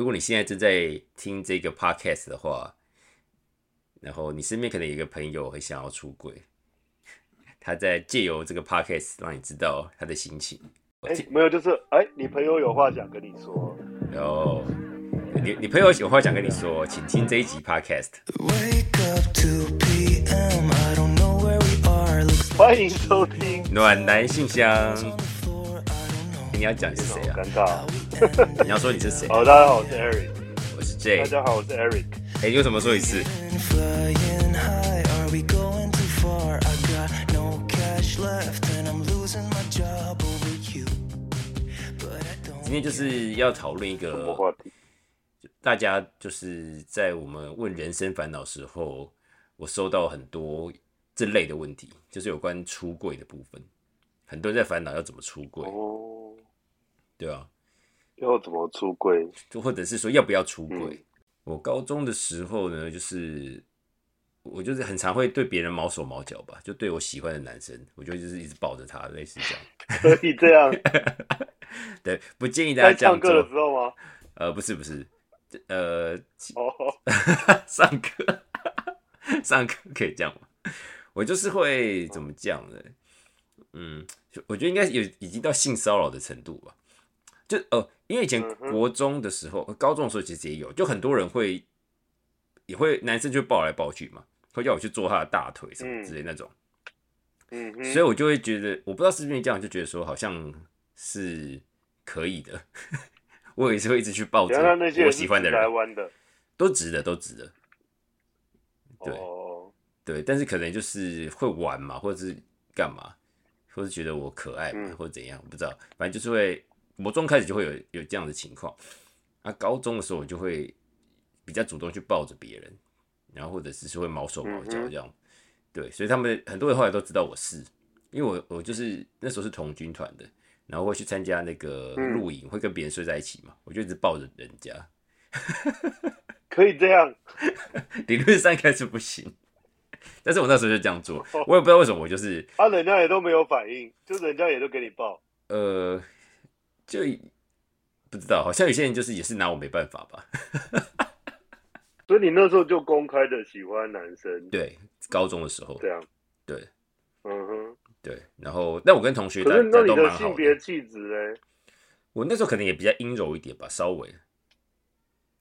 如果你现在正在听这个 podcast 的话，然后你身边可能有一个朋友会想要出轨，他在借由这个 podcast 让你知道他的心情。哎，没有，就是哎，你朋友有话想跟你说。有，你你朋友有话想跟你说，请听这一集 podcast。欢迎收听暖男信箱。你要讲是谁啊？尴尬。你要说你是谁？好，大家好，我是 Eric，我是 J。大家好，我是 Eric。哎，你为什么说一次？今天就是要讨论一个话题？大家就是在我们问人生烦恼时候，我收到很多这类的问题，就是有关出柜的部分。很多人在烦恼要怎么出柜，哦，对啊，要怎么出柜？就或者是说要不要出柜。嗯我高中的时候呢，就是我就是很常会对别人毛手毛脚吧，就对我喜欢的男生，我就就是一直抱着他，类似这样。可以这样？对，不建议大家在这样唱歌的做。时候吗？呃，不是不是，呃，哦，上课 上课可以这样吗？我就是会怎么讲呢？嗯，就我觉得应该有已经到性骚扰的程度吧。就呃，因为以前国中的时候、呃高中的时候其实也有，就很多人会也会男生就抱来抱去嘛，会叫我去做他的大腿什么之类那种。嗯，所以我就会觉得，我不知道是不是这样，就觉得说好像是可以的。我也是会一直去抱着原来那些我人喜欢的人，湾的。都直的，都直的。对哦，对，但是可能就是会玩嘛，或者是干嘛，或是觉得我可爱嘛，嗯或者怎样，我不知道。反正就是会，国中开始就会有有这样的情况。啊，高中的时候我就会比较主动去抱着别人，然后或者是是会毛手毛脚这样。对，所以他们很多人后来都知道我是，因为我我就是那时候是童军团的，然后会去参加那个嗯露营，会跟别人睡在一起嘛，我就一直抱着人家。可以这样。理论上应该是不行，但是我那时候就这样做，我也不知道为什么，我就是啊，人家也都没有反应，就人家也都给你抱。呃，就不知道，好像有些人就是也是拿我没办法吧。所以你那时候就公开的喜欢男生，对，高中的时候，这样。对嗯哼。对，然后但我跟同学大可是那你家都蛮好的性别，气质嘞？我那时候可能也比较阴柔一点吧，稍微，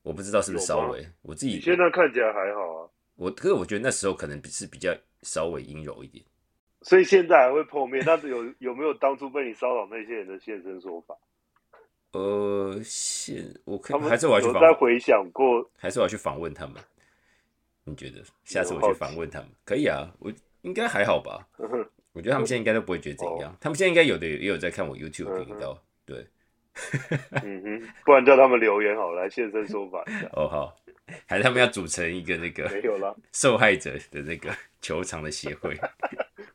我不知道是不是稍微，我自己你现在看起来还好啊，我可是我觉得那时候可能是比较稍微阴柔一点。所以现在还会碰面。但是有有没有当初被你骚扰那些人的现身说法？呃，现我可还是我要去有访问，在回想过？还是我要去访问他们？你觉得下次我去访问他们可以啊？我应该还好吧？嗯我觉得他们现在应该都不会觉得怎哦样，他们现在应该有的也有在看我 YouTube 频道，对，嗯哼，不然叫他们留言好了，来现身说法一下。哦好，还是他们要组成一个那个没个有了受害者的那个 球场的协会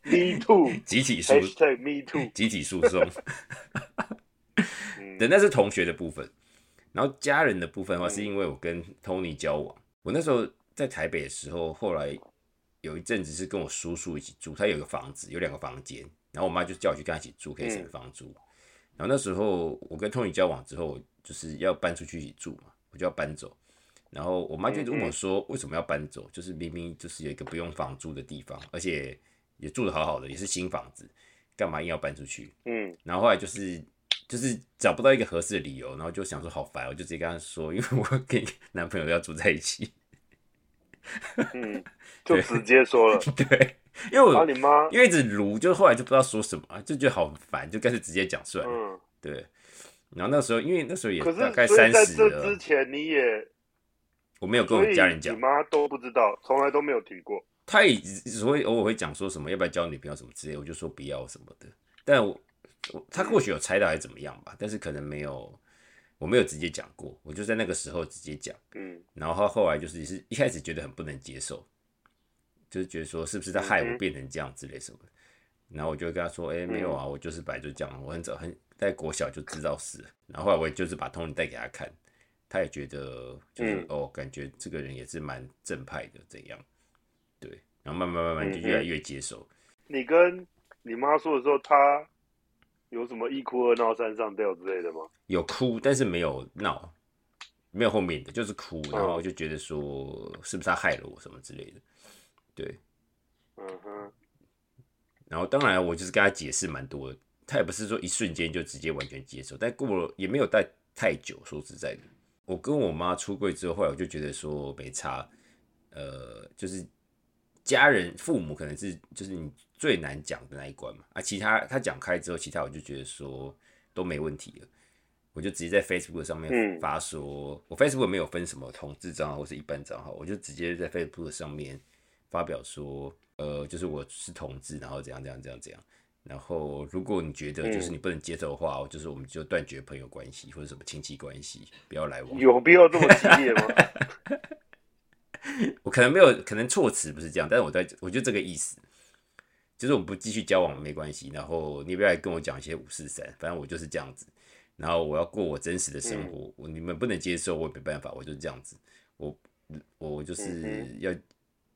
，，Me too，集体诉 hashtag Me too。集体诉讼，嗯对，那是同学的部分，然后家人的部分的话，嗯是因为我跟 Tony 交往，我那时候在台北的时候，后来有一阵子是跟我叔叔一起住，他有个房子，有两个房间，然后我妈就叫我去跟他一起住，可以省嗯房租。然后那时候我跟 Tony 交往之后，就是要搬出去一起住嘛，我就要搬走。然后我妈就问我说，为什么要搬走？就是明明就是有一个不用房租的地方，而且也住的好好的，也是新房子，干嘛硬要搬出去？嗯，然后后来就是就是找不到一个合适的理由，然后就想说好烦，我就直接跟他说，因为我跟男朋友要住在一起。嗯，就直接说了。对，因为我、啊，你妈，因为一直撸，就后来就不知道说什么，就觉得好烦，就干脆直接讲出来。嗯，对，然后那时候因为那时候也大概三十这之，前你也，我没有跟我家人讲你，妈都不知道，从来都没有提过。他也只会偶尔会讲说什么要不要交女朋友什么之类，我就说不要什么的。但我我他或许有猜到还是怎么样吧，但是可能没有，我没有直接讲过，我就在那个时候直接讲。嗯然后他后来就是是一开始觉得很不能接受，就是觉得说是不是他害我变成这样之类什么的。然后我就会跟他说，哎、没有啊，我就是本来就这样，我很早很在国小就知道是。然后后来我也就是把 Tony 带给他看，他也觉得就是、嗯哦，感觉这个人也是蛮正派的，这样？对，然后慢慢慢慢就越来越接受。你跟你妈说的时候，她有什么一哭二闹三上吊之类的吗？有哭，但是没有闹，没有后面的，就是哭，然后就觉得说是不是他害了我什么之类的，对，嗯哼，然后当然我就是跟他解释蛮多的，他也不是说一瞬间就直接完全接受，但过了也没有待太久，说实在的，我跟我妈出柜之后，后来我就觉得说没差，呃，就是家人父母可能是就是你最难讲的那一关嘛，啊，其他他讲开之后，其他我就觉得说都没问题了。我就直接在 Facebook 上面发说，我 Facebook 没有分什么同志账号或是一般账号，我就直接在 Facebook 上面发表说，呃，就是我是同志，然后怎样怎样怎样怎样。然后如果你觉得就是你不能接受的话，就是我们就断绝朋友关系或者什么亲戚关系，不要来往。有必要这么激烈吗？我可能没有，可能措辞不是这样，但是我在我就这个意思，就是我们不继续交往没关系，然后你不要来跟我讲一些五四三，反正我就是这样子。然后我要过我真实的生活，我你们不能接受，我也没办法，我就是这样子，我我就是要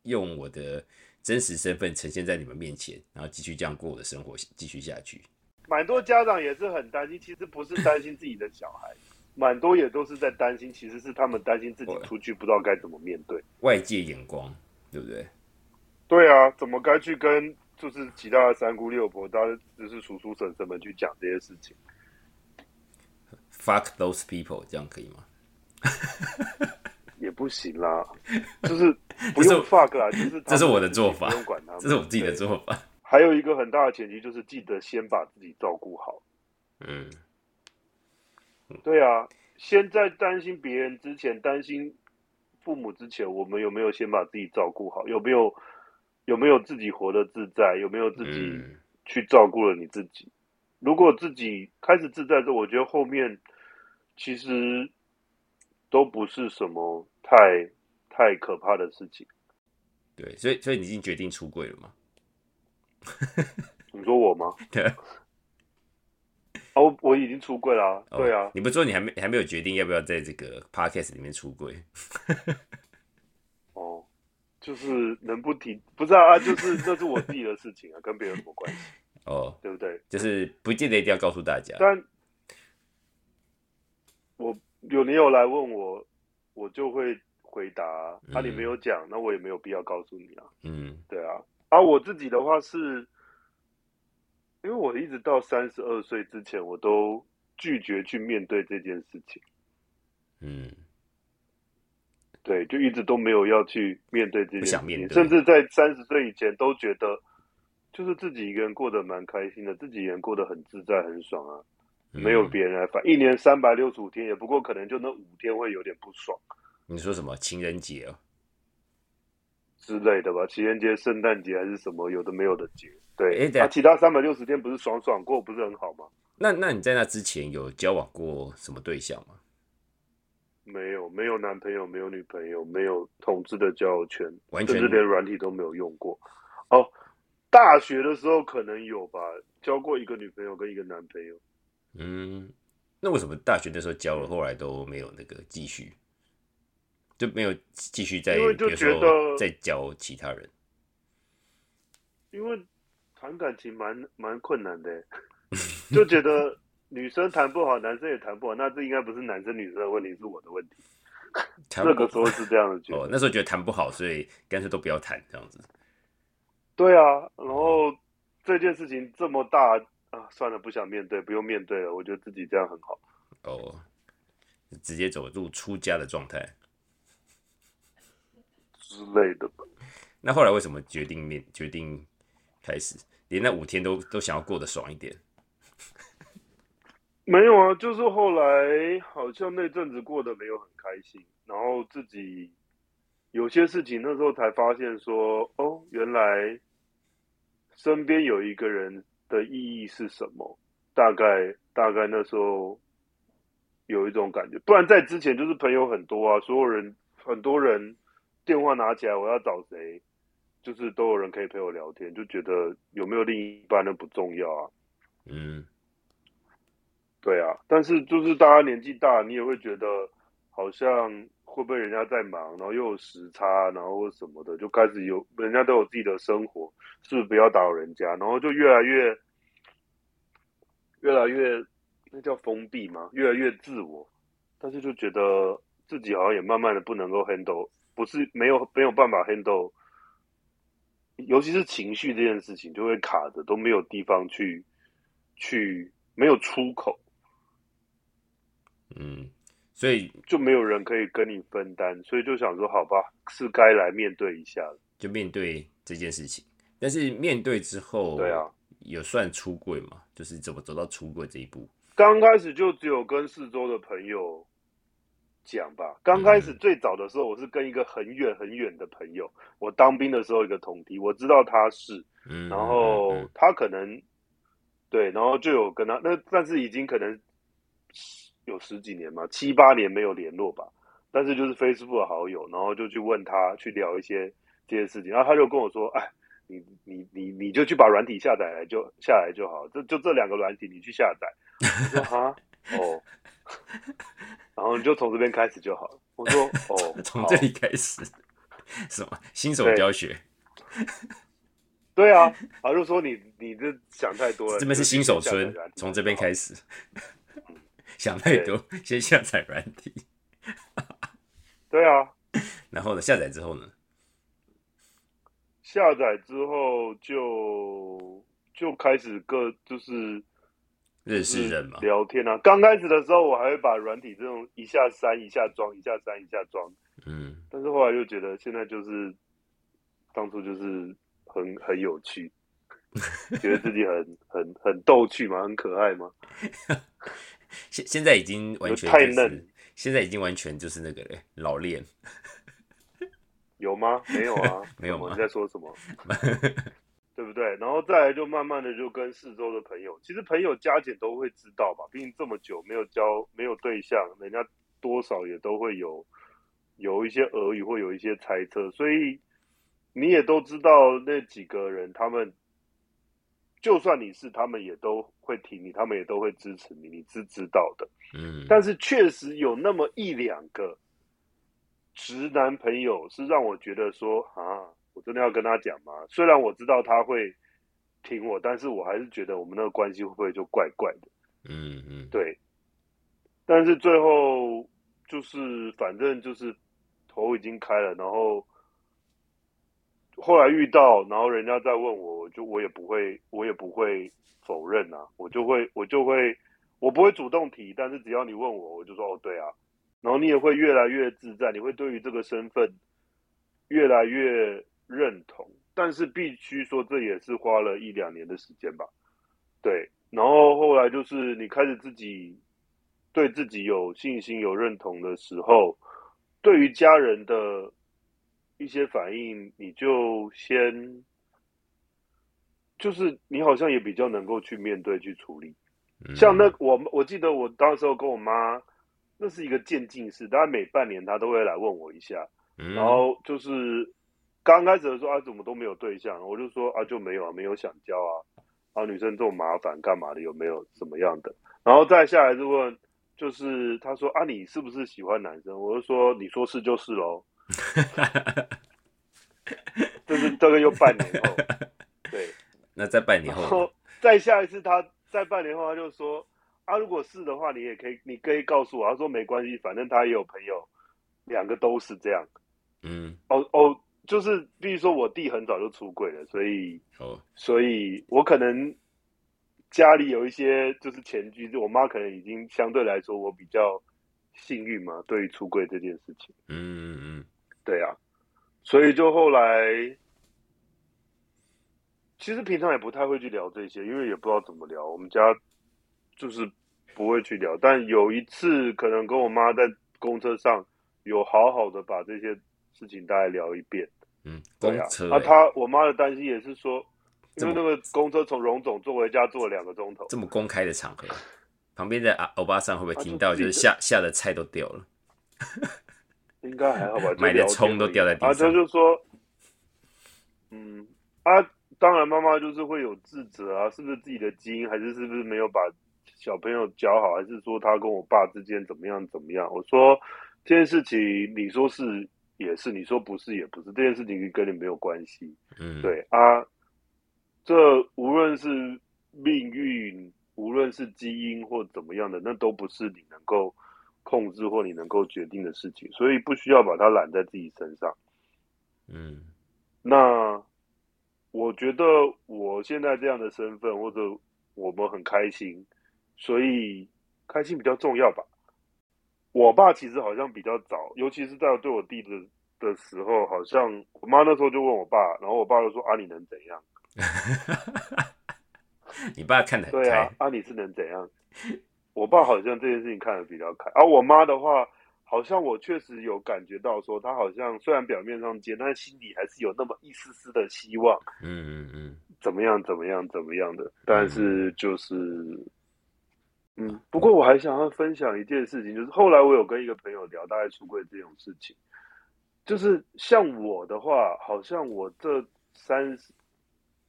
用我的真实身份呈现在你们面前，然后继续这样过我的生活，继续下去。蛮多家长也是很担心，其实不是担心自己的小孩，蛮多也都是在担心，其实是他们担心自己出去不知道该怎么面对外界眼光，对不对？对啊，怎么该去跟就是其他的三姑六婆，当然就是叔叔婶婶们去讲这些事情。Fuck those people，这样可以吗？也不行啦，就是不用 fuck 啦，就是这是我的做法，不用管他们，这是我自己的做法。还有一个很大的前提就是记得先把自己照顾好。嗯，对啊，先在担心别人之前，担心父母之前，我们有没有先把自己照顾好？有没有有没有自己活得自在？有没有自己去照顾了你自己？如果自己开始自在之后，我觉得后面其实都不是什么太太可怕的事情。对，所以所以你已经决定出柜了吗？你说我吗？对。哦，我已经出柜了。对啊。你不说你还没还没有决定要不要在这个 podcast 里面出柜？哦，就是能不提不知道啊，就是这是我自己的事情啊，跟别人什么关系？哦，对不对？就是不见得一定要告诉大家。但我有你有来问我，我就会回答。啊，你没有讲，那我也没有必要告诉你啊。嗯，对啊。啊我自己的话是，因为我一直到三十二岁之前，我都拒绝去面对这件事情。嗯，对，就一直都没有要去面对这件事情，甚至在三十岁以前都觉得。就是自己一个人过得蛮开心的，自己一个人过得很自在、很爽啊，没有别人来烦。一年三百六十五天，也不过可能就那五天会有点不爽。你说什么情人节哦之类的吧？情人节、圣诞节还是什么有的没有的节？对，啊其他三百六十天不是爽爽过，不是很好吗？那那你在那之前有交往过什么对象吗？没有，没有男朋友，没有女朋友，没有统治的交友圈，完全连软体都没有用过。哦。大学的时候可能有吧，交过一个女朋友跟一个男朋友。嗯，那为什么大学的时候交了，后来都没有那个继续，就没有继续在，比如说再交其他人？因为谈感情蛮蛮困难的，就觉得女生谈不好，男生也谈不好，那这应该不是男生女生的问题，是我的问题。那个时候是这样的觉得，哦，那时候觉得谈不好，所以干脆都不要谈这样子。对啊，然后这件事情这么大啊，算了，不想面对，不用面对了。我觉得自己这样很好。哦，直接走入出家的状态之类的吧。那后来为什么决定面决定开始，连那五天都都想要过得爽一点？没有啊，就是后来好像那阵子过得没有很开心，然后自己有些事情那时候才发现说，哦，原来。身边有一个人的意义是什么？大概大概那时候有一种感觉，不然在之前就是朋友很多啊，所有人很多人电话拿起来，我要找谁，就是都有人可以陪我聊天，就觉得有没有另一半那不重要啊。嗯，对啊，但是就是大家年纪大，你也会觉得好像会不会人家在忙，然后又有时差，然后什么的，就开始有人家都有自己的生活。是不是不要打扰人家？然后就越来越、越来越，那叫封闭嘛，越来越自我。但是就觉得自己好像也慢慢的不能够 handle，不是没有没有办法 handle，尤其是情绪这件事情就会卡着，都没有地方去去没有出口，嗯，所以就没有人可以跟你分担，所以就想说，好吧，是该来面对一下了。就面对这件事情，但是面对之后，对啊，有算出柜嘛？就是怎么走到出柜这一步？刚开始就只有跟四周的朋友讲吧。刚开始最早的时候，我是跟一个很远很远的朋友，我当兵的时候一个同梯，我知道他是，嗯，然后嗯他可能对，然后就有跟他那，但是已经可能有十几年嘛，七八年没有联络吧。但是就是 Facebook 的好友，然后就去问他去聊一些这些事情，然后他就跟我说：“哎，你你你你就去把软体下载来就下来就好，就就这两个软体你去下载。”我说：“哈哦。”然后你就从这边开始就好了。我说：“哦 从好这里开始，什么新手对教学？对啊，啊就说你你这想太多了，这边是新手村，从这边开始。始。想太多，先下载软体，对啊，然后呢，下载之后呢，下载之后就就开始各就是认识人嘛，聊天啊。刚开始的时候，我还会把软体这种一下删一下装，一下删一下装。嗯，但是后来就觉得现在就是当初就是很很有趣，觉得自己很很很逗趣嘛，很可爱嘛。现现在已经完全太就是嫩，现在已经完全就是那个嘞，老练，有吗？没有啊，没有吗你在说什么？对不对？然后再来就慢慢的就跟四周的朋友，其实朋友加减都会知道吧，毕竟这么久没有交没有对象，人家多少也都会有有一些耳语，或有一些猜测，所以你也都知道那几个人，他们就算你是，他们也都会挺你，他们也都会支持你，你是知道的。嗯，但是确实有那么一两个直男朋友是让我觉得说啊，我真的要跟他讲吗？虽然我知道他会挺我，但是我还是觉得我们那个关系会不会就怪怪的？嗯嗯，对。但是最后就是反正就是头已经开了，然后后来遇到，然后人家再问我，我就我也不会，我也不会否认啊，我就会我就会我不会主动提，但是只要你问我，我就说哦对啊，然后你也会越来越自在，你会对于这个身份越来越认同，但是必须说这也是花了一两年的时间吧，对，然后后来就是你开始自己对自己有信心、有认同的时候，对于家人的一些反应，你就先就是你好像也比较能够去面对、去处理。嗯像那我我记得我当时候跟我妈，那是一个渐进式，大概每半年她都会来问我一下，嗯，然后就是刚开始的时候啊，怎么都没有对象，我就说啊就没有啊，没有想交啊，啊女生这么麻烦干嘛的，有没有什么样的？然后再下来就问，就是她说啊你是不是喜欢男生？我就说你说是就是喽，就是这个又半年后，对，那在半年后再下一次他在半年后他就说啊，如果是的话，你也可以，你可以告诉我。他说没关系，反正他也有朋友，两个都是这样。嗯，哦哦，就是比如说我弟很早就出柜了，所以哦，所以我可能家里有一些就是前居，我妈可能已经相对来说我比较幸运嘛，对于出柜这件事情。嗯嗯嗯，对啊，所以就后来，其实平常也不太会去聊这些，因为也不知道怎么聊。我们家就是不会去聊，但有一次可能跟我妈在公车上有好好的把这些事情大概聊一遍。嗯，公对啊，车、啊，欸她我妈的担心也是说，因为那个公车从荣总坐回家坐了两个钟头，这么公开的场合，旁边的啊欧巴桑会不会啊听到？就是就自己下下的菜都掉了，应该还好吧？就买的葱都掉在地上啊他就说，嗯啊，当然妈妈就是会有自责啊，是不是自己的基因，还是是不是没有把小朋友教好，还是说他跟我爸之间怎么样怎么样？我说这件事情，你说是也是，你说不是也不是，这件事情跟你没有关系。嗯，，对啊，这无论是命运，无论是基因或怎么样的，那都不是你能够控制或你能够决定的事情，所以不需要把它揽在自己身上。嗯那我觉得我现在这样的身份，或者我们很开心，所以开心比较重要吧。我爸其实好像比较早，尤其是在我对我弟的的时候，好像我妈那时候就问我爸，然后我爸就说：“啊，你能怎样？你爸看得很对啊开，，啊，你是能怎样？”我爸好像这件事情看得比较开，而、我妈的话，好像我确实有感觉到说，她好像虽然表面上接，但心里还是有那么一丝丝的希望。嗯嗯嗯，怎么样怎么样怎么样的，但是就是，嗯，不过我还想要分享一件事情，就是后来我有跟一个朋友聊大概出柜这种事情，就是像我的话，好像我这三十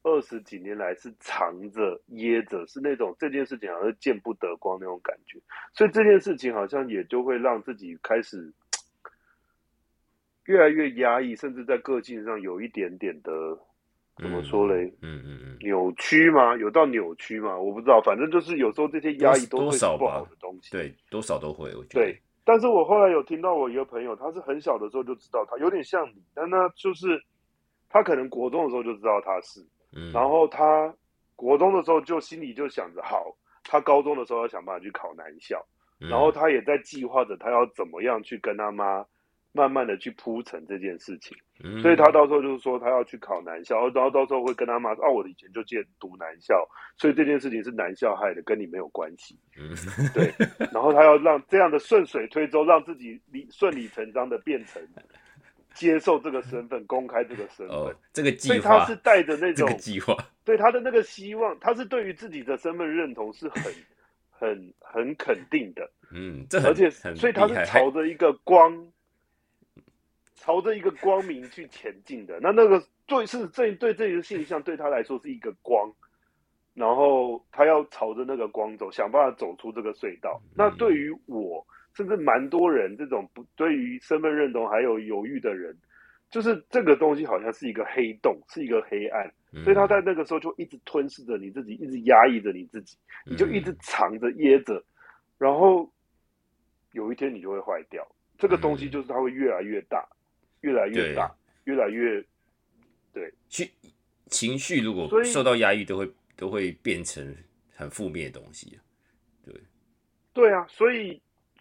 二十几年来是藏着掖着，是那种这件事情好像见不得光那种感觉，所以这件事情好像也就会让自己开始越来越压抑，甚至在个性上有一点点的怎么说嘞？嗯嗯嗯，扭曲吗？有到扭曲吗？我不知道，反正就是有时候这些压抑都会是不好的东西。对，多少都会，我觉得。对，但是我后来有听到我一个朋友，他是很小的时候就知道他有点像你，但他就是他可能国中的时候就知道他是，嗯，然后他国中的时候就心里就想着，好，他高中的时候要想办法去考男校，嗯。然后他也在计划着他要怎么样去跟他妈慢慢的去铺陈这件事情。嗯，所以他到时候就是说他要去考男校，然后到时候会跟他妈说，哦，我以前就借读男校，所以这件事情是男校害的，跟你没有关系。嗯。对，然后他要让这样的顺水推舟，让自己理顺理成章的变成接受这个身份，公开这个身份。哦，这个计划所以他是带着那这种个计划，对他的那个希望，他是对于自己的身份认同是很 很很肯定的。嗯，这而且所以他是朝着一个光，朝着一个光明去前进的。那那个对是这对这个现象对他来说是一个光，然后他要朝着那个光走，想办法走出这个隧道。嗯那对于我，甚至蛮多人这种不对于身份认同还有犹豫的人，就是这个东西好像是一个黑洞，是一个黑暗。嗯所以他在那个时候就一直吞噬着你自己，一直压抑着你自己，你就一直嗯藏着掖着，然后有一天你就会坏掉。这个东西就是它会越来越大，越来越大，越来越去情绪如果受到压抑，都会都会变成很负面的东西。对对啊。所以，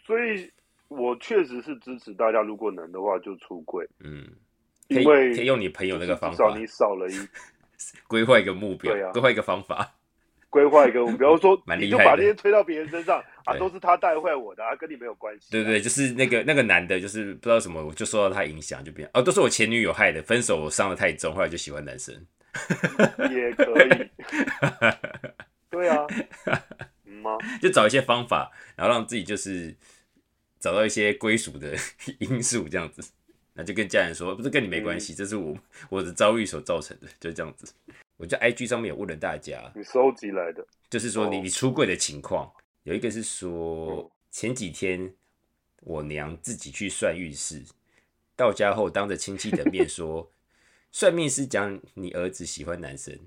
所以我确实是支持大家，如果能的话就出柜，嗯，因为可以用你朋友那个方法至少你少了一 规划一个目标对啊，规划一个方法。规划一个，比方说 你就把这些推到别人身上 啊，都是他带坏我的啊，跟你没有关系啊。对对，就是那个那个男的，就是不知道什么，我就受到他影响，就变哦，都是我前女友害的，分手我伤的太重，后来就喜欢男生。也可以。对啊，嗯吗？就找一些方法，然后让自己就是找到一些归属的 因素，这样子，那就跟家人说，不是跟你没关系，这是我我的遭遇所造成的，就这样子。我在 IG 上面有问了大家，你收集来的，就是说你哦。你出柜的情况，有一个是说嗯。前几天我娘自己去算运势，到家后当着亲戚的面说，算命师讲你儿子喜欢男生，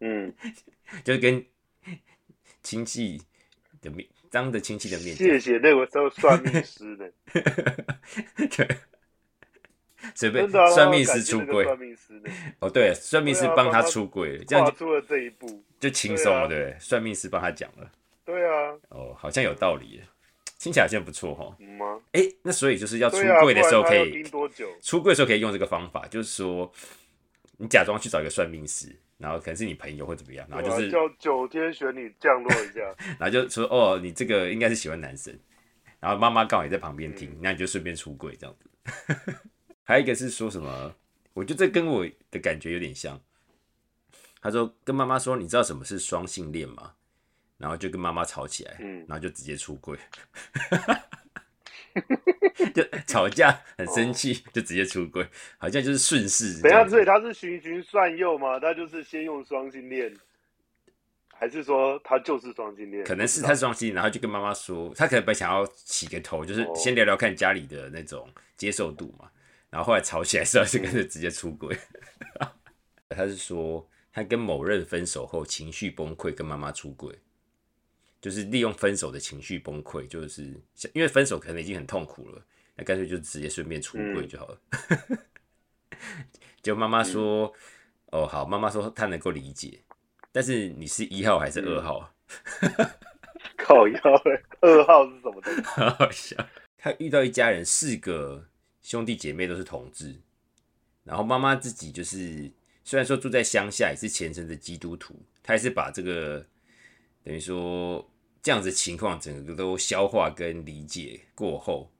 嗯，就是跟亲戚的面当着亲戚的面讲谢谢那个时候算命师的，对，随便啊算命师出轨算命师的，哦，对，算命师帮他出柜了，这样就出了这一步。就轻松了，对？算命师帮他讲了，对啊，哦，好像有道理耶，听起来好像不错哈。哎，那所以就是要出柜的时候可以盯多久？出柜的时候可以用这个方法，就是说你假装去找一个算命师，然后可能是你朋友或怎么样，然后就是啊叫九天玄女降落一下，然后就说哦，你这个应该是喜欢男生，然后妈妈刚好也在旁边听，嗯那你就顺便出柜这样子。还有一个是说什么，我觉得这跟我的感觉有点像。他说跟妈妈说，你知道什么是双性恋吗？然后就跟妈妈吵起来，嗯然后就直接出柜，就吵架很生气，就直接出轨，好像就是顺势这等一下，所以他是循循善诱嘛？他就是先用双性恋，还是说他就是双性恋？可能是他是双性，然后就跟妈妈说，他可能本想要起个头，就是哦先聊聊看家里的那种接受度嘛。然后后来吵起来之后，就跟着直接出轨。他是说他跟某人分手后情绪崩溃，跟妈妈出轨，就是利用分手的情绪崩溃，就是因为分手可能已经很痛苦了，那干脆就直接顺便出柜就好了。就妈妈说：“哦，好。”妈妈说她能够理解，但是你是一号还是二号？靠腰二号是什么东西？好笑。他遇到一家人，四个兄弟姐妹都是同志，然后妈妈自己就是虽然说住在乡下，也是虔诚的基督徒，他还是把这个等于说这样子情况整个都消化跟理解过后，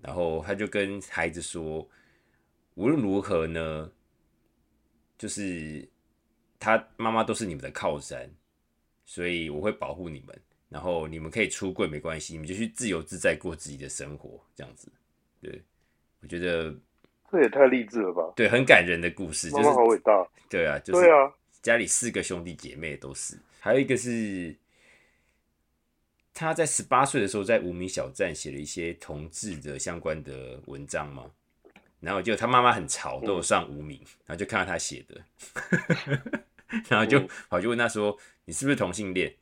然后他就跟孩子说。无论如何呢，就是他妈妈都是你们的靠山，所以我会保护你们。然后你们可以出柜没关系，你们就去自由自在过自己的生活，这样子。对，我觉得这也太励志了吧？对，很感人的故事，就是好伟大。对啊，就是对啊，家里四个兄弟姐妹都是，还有一个是他在十八岁的时候在无名小站写了一些同志的相关的文章嘛。然后就他妈妈很潮，都有上无名，然后就看到他写的，然后就跑去问他说：“你是不是同性恋？”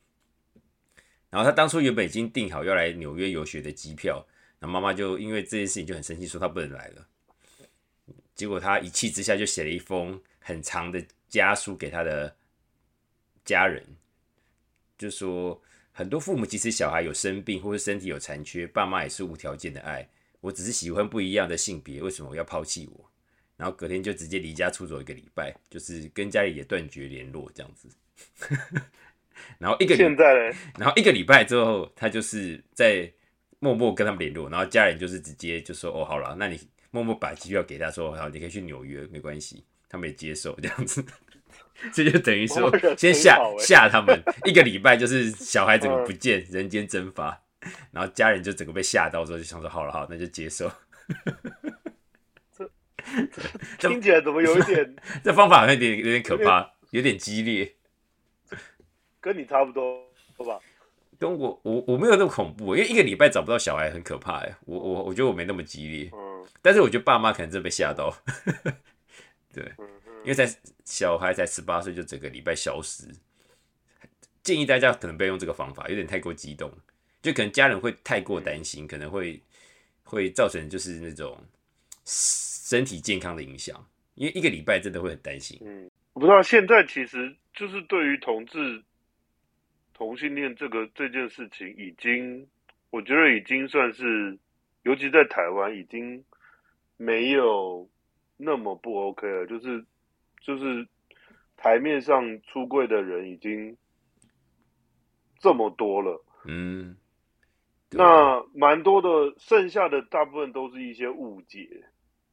然后他当初原本已经订好要来纽约游学的机票，然后妈妈就因为这件事情就很生气，说他不能来了。结果他一气之下就写了一封很长的家书给他的家人，就说很多父母即使小孩有生病或者身体有残缺，爸妈也是无条件的爱。我只是喜欢不一样的性别，为什么我要抛弃我？然后隔天就直接离家出走一个礼拜，就是跟家里也断绝联络这样子。然后一个现在呢？然后一个礼拜之后，他就是在默默跟他们联络，然后家人就是直接就说：“哦，好了，那你默默把机票给他，说好，你可以去纽约，没关系。”他们也接受这样子，这就等于说先吓吓他们一个礼拜，就是小孩怎么不见，人间蒸发。然后家人就整个被吓到之后，就想说：“好了，好，那就接受。”这听起来怎么有一点？这方法有点有点可怕，有点激烈。跟你差不多，好吧？跟我我我没有那么恐怖，因为一个礼拜找不到小孩很可怕哎。我我我觉得我没那么激烈，嗯。但是我觉得爸妈可能真被吓到，对，因为在小孩才十八岁就整个礼拜消失。建议大家可能不要用这个方法，有点太过激动。就可能家人会太过担心，可能会会造成就是那种身体健康的影响，因为一个礼拜真的会很担心。嗯，我不知道现在其实就是对于同志同性恋这个这件事情，已经我觉得已经算是，尤其在台湾已经没有那么不 OK 了，就是就是台面上出柜的人已经这么多了，嗯。那蛮多的，剩下的大部分都是一些误解，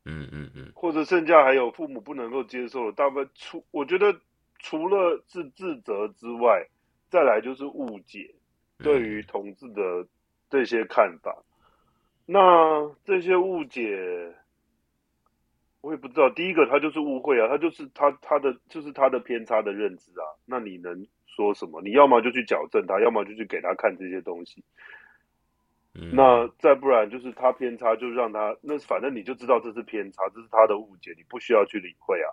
嗯嗯嗯，或者剩下还有父母不能够接受的，大部分除我觉得除了是自责之外，再来就是误解对于同志的这些看法。那这些误解，不知道。第一个，他就是误会啊，他就是他他的就是他的偏差的认知啊。那你能说什么？你要么就去矫正他，要么就去给他看这些东西。那再不然就是他偏差，就让他那反正你就知道这是偏差，这是他的误解，你不需要去理会啊，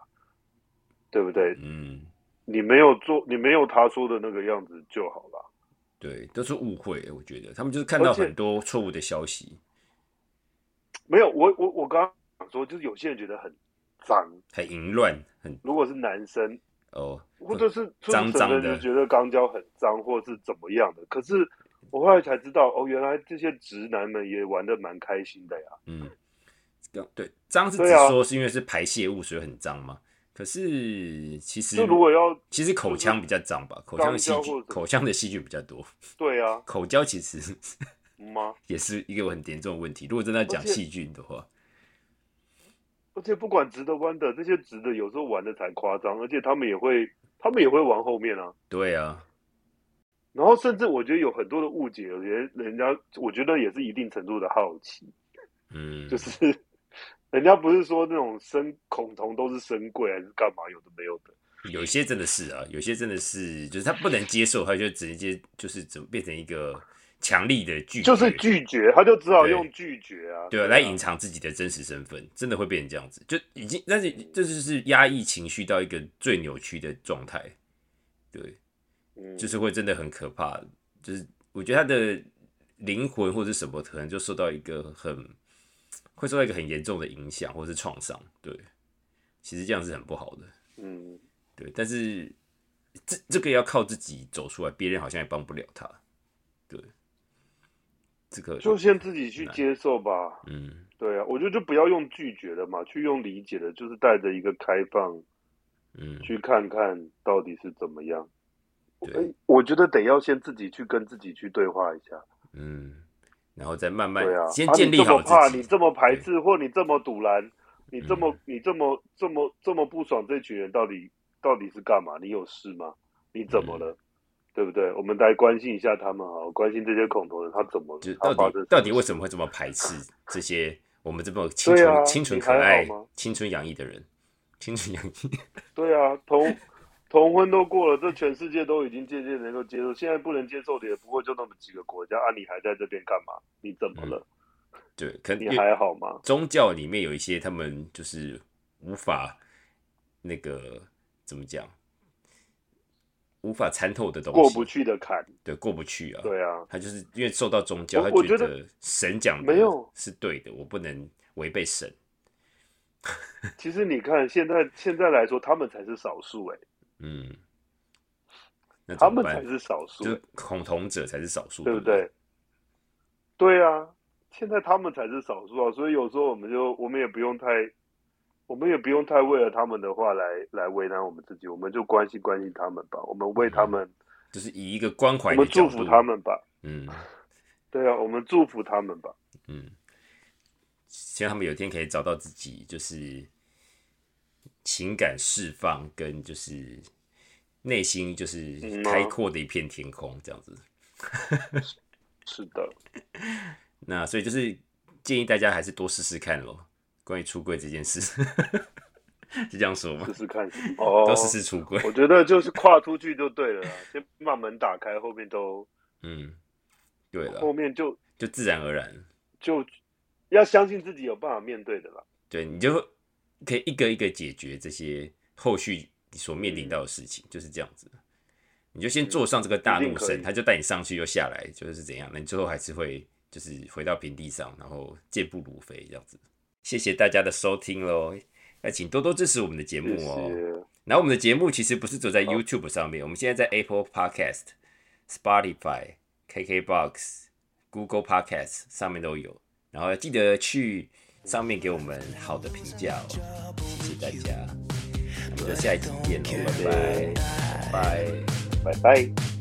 对不对？嗯，你没有做，你没有他说的那个样子就好了。对，都是误会，我觉得他们就是看到很多错误的消息。没有，我我我刚刚说，就是有些人觉得很脏、很淫乱，很如果是男生哦，或者是脏脏的，就觉得肛交很脏，或者是怎么样的，可是。我后来才知道，哦，原来这些直男们也玩的蛮开心的呀。嗯，对，脏是只说是因为是排泄物，所以很脏吗。可是其实，如果要，其实口腔比较脏吧，口腔的细菌，口腔的细菌比较多。对啊，口交其实吗？也是一个很严重的问题。如果真的讲细菌的话，而且不管直的弯的，这些直的有时候玩的才夸张，而且他们也会，他们也会玩后面啊。对啊。然后甚至我觉得有很多的误解，有些人家我觉得也是一定程度的好奇，嗯，就是人家不是说那种生恐同都是生贵还是干嘛，有的没有的，有些真的是啊，有些真的是就是他不能接受，他就直接就是怎么变成一个强力的拒，就是拒绝，他就只好用拒绝啊，对啊，来隐藏自己的真实身份，真的会变成这样子，就已经但是这就是压抑情绪到一个最扭曲的状态，对。就是会真的很可怕，就是我觉得他的灵魂或者什么，可能就受到一个很会受到一个很严重的影响或是创伤。对，其实这样是很不好的。嗯，对，但是这这个要靠自己走出来，别人好像也帮不了他。对，这个就先自己去接受吧。嗯，对啊，我觉得就不要用拒绝的嘛，去用理解的，就是带着一个开放，嗯，去看看到底是怎么样。对哎，我觉得得要先自己去跟自己去对话一下。嗯，然后再慢慢对啊，先啊建立好你这么怕，你这么排斥，或你这么堵拦，你这嗯么、你这么这么这么不爽，这群人到底到底是干嘛？你有事吗？你怎么了？嗯对不对？我们来关心一下他们好，关心这些恐同人他怎么？就到底到底为什么会这么排斥这些我们这么清纯清纯可爱吗、青春洋溢的人？青春洋溢，对啊，同同婚都过了，这全世界都已经渐渐能够接受，现在不能接受的也不过就那么几个国家啊！你还在这边干嘛？你怎么了？对，可能你还好吗？宗教里面有一些他们就是无法那个怎么讲，无法参透的东西，过不去的坎，对，过不去啊。对啊，他就是因为受到宗教，我他觉得得神讲的没有。是对的，我不能违背神。其实你看现在现在来说，他们才是少数哎、嗯，那他们才是少数、就是欸，恐同者才是少数，不对不对？对啊，现在他们才是少数啊，所以有时候我们就我们也不用太，我们也不用太为了他们的话来来为难我们自己，我们就关心关心他们吧，我们为他们，就是以一个关怀我们祝福他们吧，嗯 对啊，我们祝福他们吧，嗯，希望他们有一天可以找到自己，就是情感释放跟就是内心就是开阔的一片天空这样子。是的，那所以就是建议大家还是多试试看咯，关于出柜这件事，是这样说吗试？试看哦，都试试出柜，我觉得就是跨出去就对了啦，先把门打开，后面都嗯，对了，后面就就自然而然，就要相信自己有办法面对的啦。对你就可以一个一个解决这些后续你所面临到的事情，就是这样子。你就先坐上这个大怒神，他就带你上去又下来，就是怎样？那你最后还是会就是回到平地上，然后健步如飞这样子。谢谢大家的收听喽，那请多多支持我们的节目哦。谢。然后我们的节目其实不是走在 YouTube 上面，我们现在在 Apple Podcast、Spotify、KKBox、Google Podcast 上面都有。然后记得去上面给我们好的评价哦，谢谢大家。我们就下一集见喽，拜拜，拜拜。拜拜。